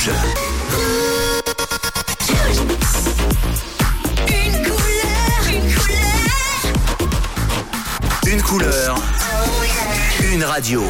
Rouge. Une couleur, une couleur. Une couleur. Une radio.